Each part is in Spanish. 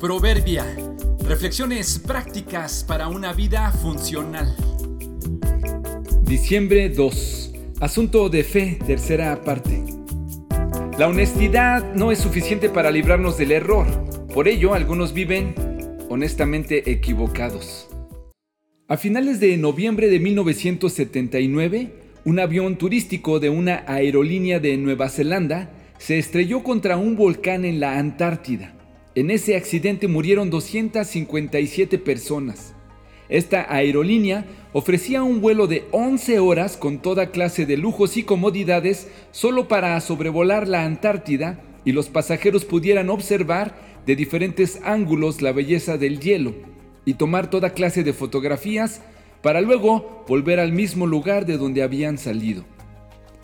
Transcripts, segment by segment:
Proverbia. Reflexiones prácticas para una vida funcional. Diciembre 2. Asunto de fe, tercera parte. La honestidad no es suficiente para librarnos del error. Por ello, algunos viven honestamente equivocados. A finales de noviembre de 1979, un avión turístico de una aerolínea de Nueva Zelanda se estrelló contra un volcán en la Antártida. En ese accidente murieron 257 personas. Esta aerolínea ofrecía un vuelo de 11 horas con toda clase de lujos y comodidades solo para sobrevolar la Antártida y los pasajeros pudieran observar de diferentes ángulos la belleza del hielo y tomar toda clase de fotografías para luego volver al mismo lugar de donde habían salido.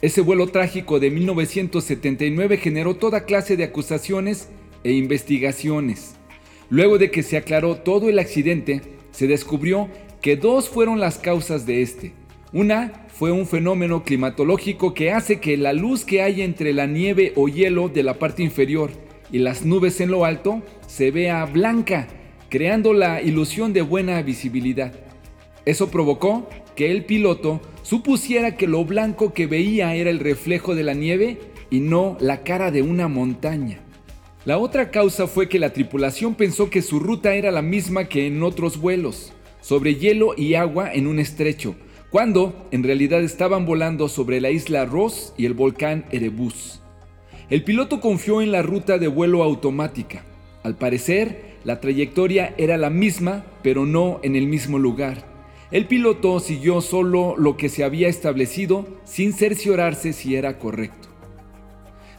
Ese vuelo trágico de 1979 generó toda clase de acusaciones e investigaciones. Luego de que se aclaró todo el accidente, se descubrió que dos fueron las causas de este. Una fue un fenómeno climatológico que hace que la luz que hay entre la nieve o hielo de la parte inferior y las nubes en lo alto se vea blanca, creando la ilusión de buena visibilidad. Eso provocó que el piloto supusiera que lo blanco que veía era el reflejo de la nieve y no la cara de una montaña. La otra causa fue que la tripulación pensó que su ruta era la misma que en otros vuelos, sobre hielo y agua en un estrecho, cuando en realidad estaban volando sobre la isla Ross y el volcán Erebus. El piloto confió en la ruta de vuelo automática. Al parecer, la trayectoria era la misma, pero no en el mismo lugar. El piloto siguió solo lo que se había establecido sin cerciorarse si era correcto.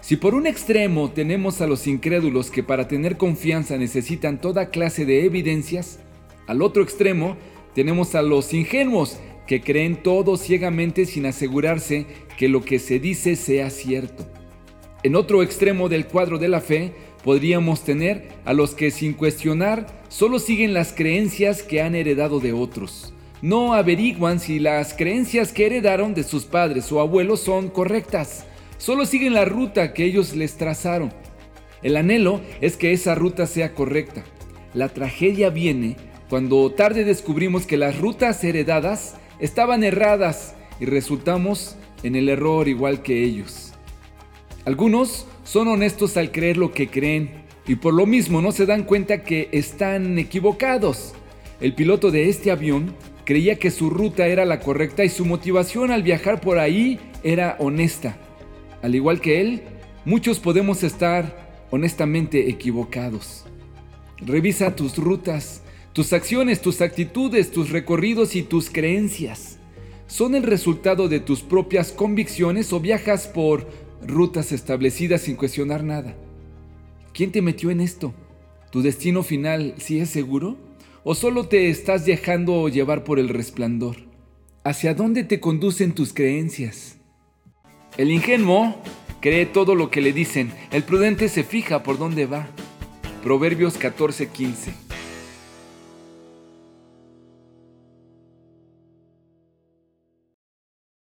Si por un extremo tenemos a los incrédulos que para tener confianza necesitan toda clase de evidencias, al otro extremo tenemos a los ingenuos que creen todo ciegamente sin asegurarse que lo que se dice sea cierto. En otro extremo del cuadro de la fe podríamos tener a los que sin cuestionar solo siguen las creencias que han heredado de otros. No averiguan si las creencias que heredaron de sus padres o abuelos son correctas Solo siguen la ruta que ellos les trazaron. El anhelo es que esa ruta sea correcta. La tragedia viene cuando tarde descubrimos que las rutas heredadas estaban erradas y resultamos en el error igual que ellos. Algunos son honestos al creer lo que creen y por lo mismo no se dan cuenta que están equivocados. El piloto de este avión creía que su ruta era la correcta y su motivación al viajar por ahí era honesta. Al igual que él, muchos podemos estar honestamente equivocados. Revisa tus rutas, tus acciones, tus actitudes, tus recorridos y tus creencias. ¿Son el resultado de tus propias convicciones o viajas por rutas establecidas sin cuestionar nada? ¿Quién te metió en esto? ¿Tu destino final sí es seguro? ¿O solo te estás dejando llevar por el resplandor? ¿Hacia dónde te conducen tus creencias? El ingenuo cree todo lo que le dicen, el prudente se fija por dónde va. Proverbios 14:15